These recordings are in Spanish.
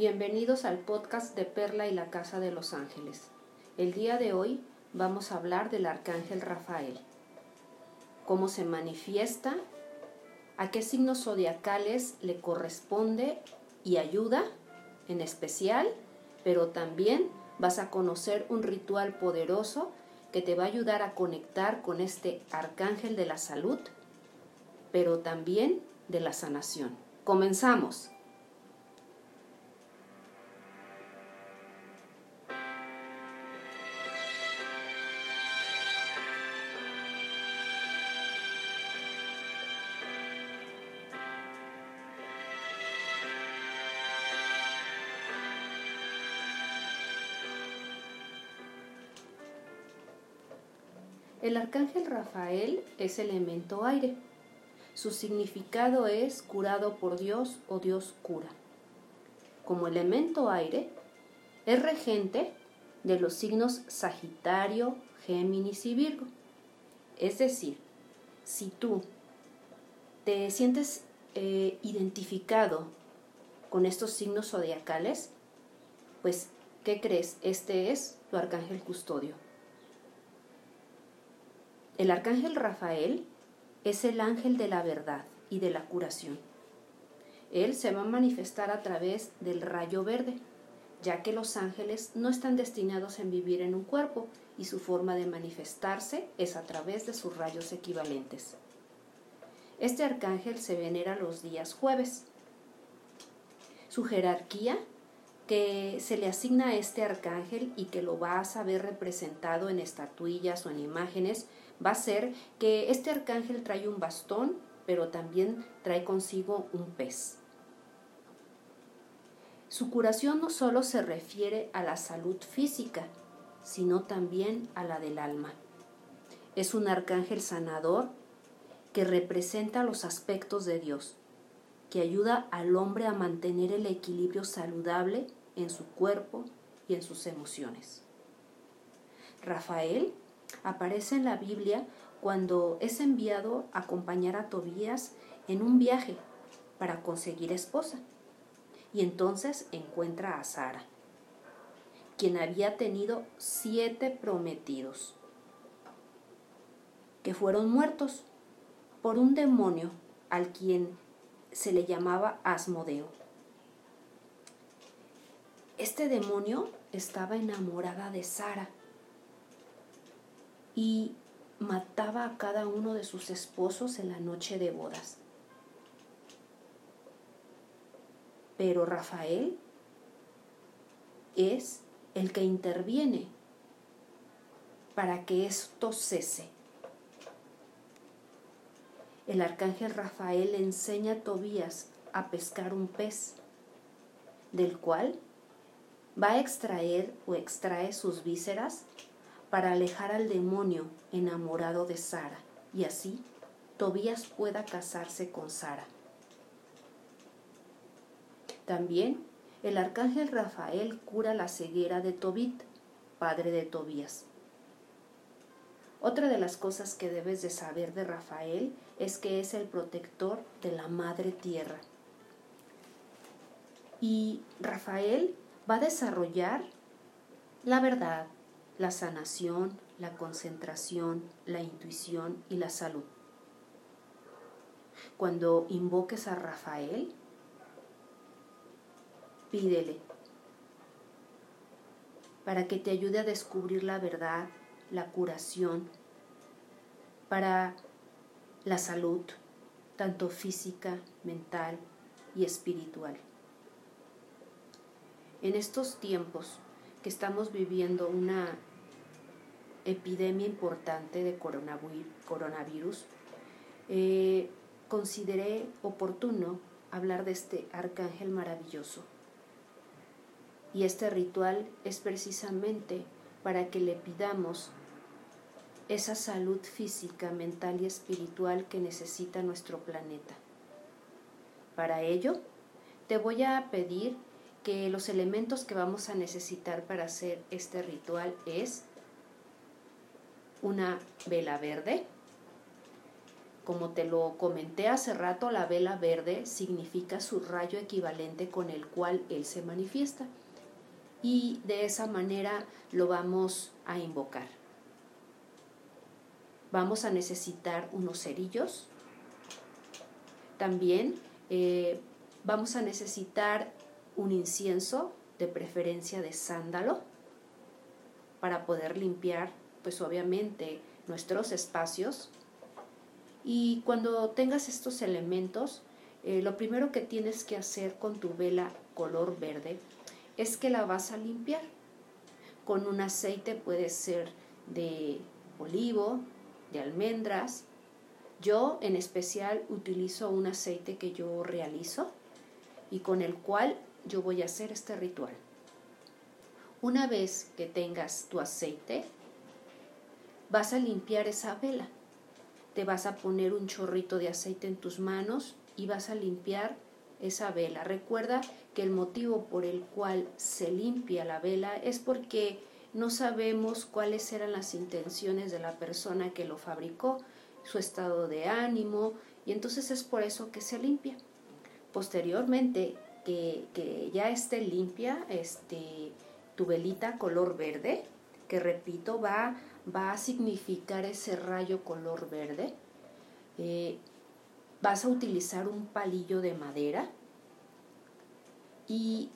Bienvenidos al podcast de Perla y la Casa de los Ángeles. El día de hoy vamos a hablar del Arcángel Rafael. Cómo se manifiesta, a qué signos zodiacales le corresponde y ayuda en especial, pero también vas a conocer un ritual poderoso que te va a ayudar a conectar con este Arcángel de la Salud, pero también de la sanación. Comenzamos. El arcángel Rafael es elemento aire. Su significado es curado por Dios o Dios cura. Como elemento aire, es regente de los signos Sagitario, Géminis y Virgo. Es decir, si tú te sientes eh, identificado con estos signos zodiacales, pues, ¿qué crees? Este es tu arcángel custodio. El arcángel Rafael es el ángel de la verdad y de la curación. Él se va a manifestar a través del rayo verde, ya que los ángeles no están destinados a vivir en un cuerpo y su forma de manifestarse es a través de sus rayos equivalentes. Este arcángel se venera los días jueves. Su jerarquía que se le asigna a este arcángel y que lo vas a ver representado en estatuillas o en imágenes va a ser que este arcángel trae un bastón, pero también trae consigo un pez. Su curación no solo se refiere a la salud física, sino también a la del alma. Es un arcángel sanador que representa los aspectos de Dios, que ayuda al hombre a mantener el equilibrio saludable en su cuerpo y en sus emociones. Rafael aparece en la Biblia cuando es enviado a acompañar a Tobías en un viaje para conseguir esposa. Y entonces encuentra a Sara, quien había tenido siete prometidos, que fueron muertos por un demonio al quien se le llamaba Asmodeo. Este demonio estaba enamorada de Sara y mataba a cada uno de sus esposos en la noche de bodas. Pero Rafael es el que interviene para que esto cese. El arcángel Rafael enseña a Tobías a pescar un pez, del cual va a extraer o extrae sus vísceras para alejar al demonio enamorado de Sara y así Tobías pueda casarse con Sara. También el arcángel Rafael cura la ceguera de Tobit, padre de Tobías. Otra de las cosas que debes de saber de Rafael es que es el protector de la madre tierra. Y Rafael va a desarrollar la verdad, la sanación, la concentración, la intuición y la salud. Cuando invoques a Rafael, pídele para que te ayude a descubrir la verdad, la curación, para la salud, tanto física, mental y espiritual. En estos tiempos que estamos viviendo una epidemia importante de coronavirus, eh, consideré oportuno hablar de este arcángel maravilloso. Y este ritual es precisamente para que le pidamos esa salud física, mental y espiritual que necesita nuestro planeta. Para ello, te voy a pedir que los elementos que vamos a necesitar para hacer este ritual es una vela verde Como te lo comenté hace rato, la vela verde significa su rayo equivalente con el cual Él se manifiesta. Y de esa manera lo vamos a invocar. Vamos a necesitar unos cerillos. También eh, vamos a necesitar un incienso, de preferencia de sándalo, para poder limpiar, pues obviamente, nuestros espacios y cuando tengas estos elementos, eh, lo primero que tienes que hacer con tu vela color verde es que la vas a limpiar. Con un aceite puede ser de olivo, de almendras. Yo en especial utilizo un aceite que yo realizo y con el cual yo voy a hacer este ritual. Una vez que tengas tu aceite, vas a limpiar esa vela te vas a poner un chorrito de aceite en tus manos y vas a limpiar esa vela. Recuerda que el motivo por el cual se limpia la vela es porque no sabemos cuáles eran las intenciones de la persona que lo fabricó, su estado de ánimo, y entonces es por eso que se limpia. Posteriormente, que, que ya esté limpia, este, tu velita color verde, que repito, va va a significar ese rayo color verde. Eh, vas a utilizar un palillo de madera y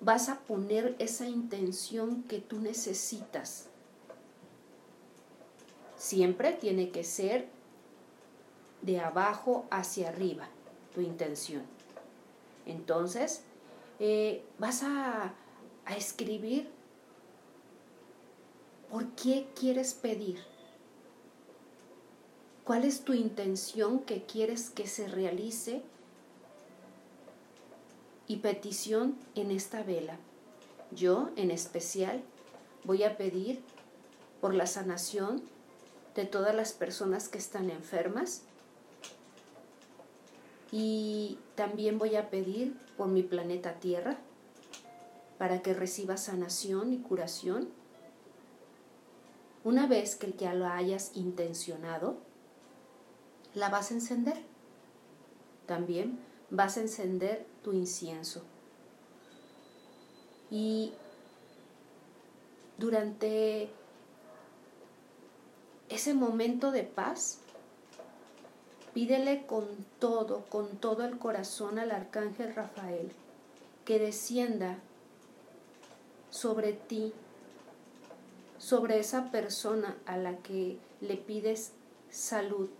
vas a poner esa intención que tú necesitas. Siempre tiene que ser de abajo hacia arriba tu intención. Entonces, eh, vas a, a escribir ¿Por qué quieres pedir? ¿Cuál es tu intención que quieres que se realice? Y petición en esta vela. Yo, en especial, voy a pedir por la sanación de todas las personas que están enfermas y también voy a pedir por mi planeta Tierra para que reciba sanación y curación una vez que ya lo hayas intencionado, la vas a encender. También vas a encender tu incienso. Y durante ese momento de paz, pídele con todo, con todo el corazón al arcángel Rafael que descienda sobre ti sobre esa persona a la que le pides salud,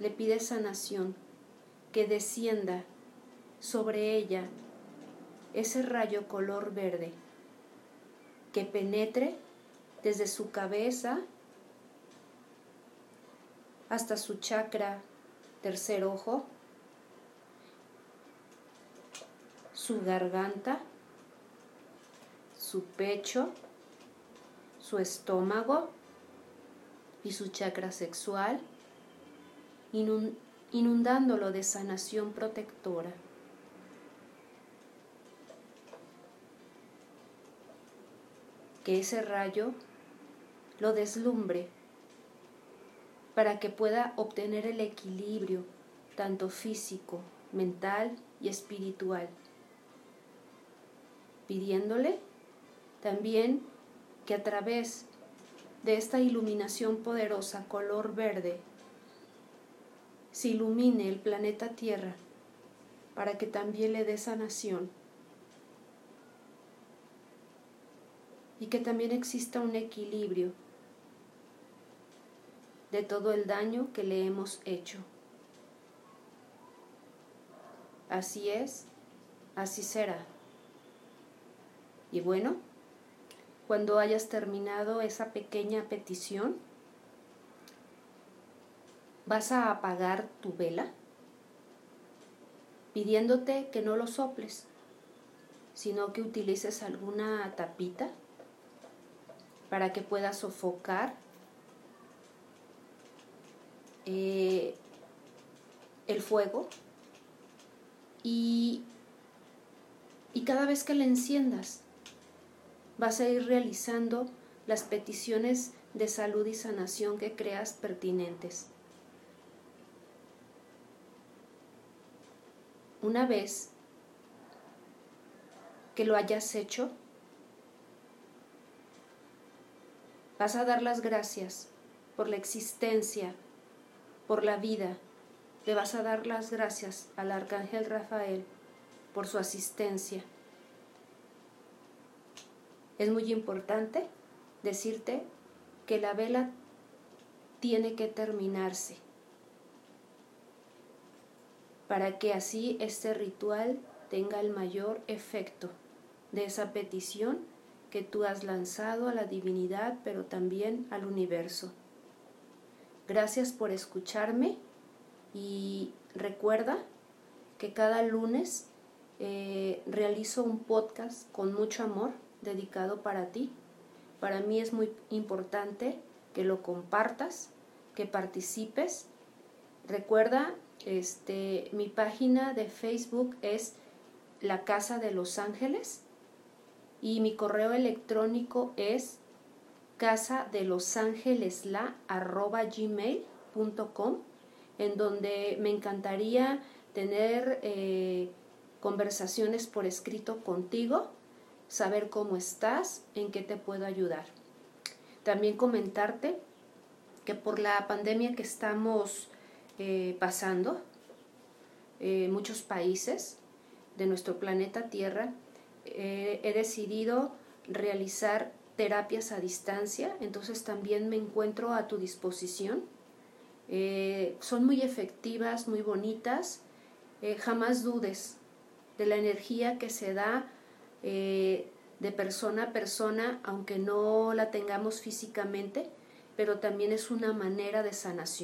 le pides sanación, que descienda sobre ella ese rayo color verde, que penetre desde su cabeza hasta su chakra tercer ojo, su garganta, su pecho, su estómago y su chakra sexual, inundándolo de sanación protectora. Que ese rayo lo deslumbre para que pueda obtener el equilibrio tanto físico, mental y espiritual, pidiéndole también que a través de esta iluminación poderosa color verde se ilumine el planeta Tierra para que también le dé sanación y que también exista un equilibrio de todo el daño que le hemos hecho. Así es, así será. Y bueno, cuando hayas terminado esa pequeña petición, vas a apagar tu vela pidiéndote que no lo soples, sino que utilices alguna tapita para que puedas sofocar eh, el fuego y, y cada vez que la enciendas, vas a ir realizando las peticiones de salud y sanación que creas pertinentes. Una vez que lo hayas hecho, vas a dar las gracias por la existencia, por la vida. Le vas a dar las gracias al Arcángel Rafael por su asistencia. Es muy importante decirte que la vela tiene que terminarse para que así este ritual tenga el mayor efecto de esa petición que tú has lanzado a la divinidad, pero también al universo. Gracias por escucharme y recuerda que cada lunes eh, realizo un podcast con mucho amor dedicado para ti. Para mí es muy importante que lo compartas, que participes. Recuerda, este, mi página de Facebook es La Casa de los Ángeles y mi correo electrónico es casa de los ángeles la gmail.com en donde me encantaría tener eh, conversaciones por escrito contigo, saber cómo estás, en qué te puedo ayudar. También comentarte que por la pandemia que estamos eh, pasando, eh, muchos países de nuestro planeta Tierra, he decidido realizar terapias a distancia, entonces también me encuentro a tu disposición. Eh, son muy efectivas, muy bonitas. Eh, jamás dudes de la energía que se da eh, de persona a persona, aunque no la tengamos físicamente, pero también es una manera de sanación.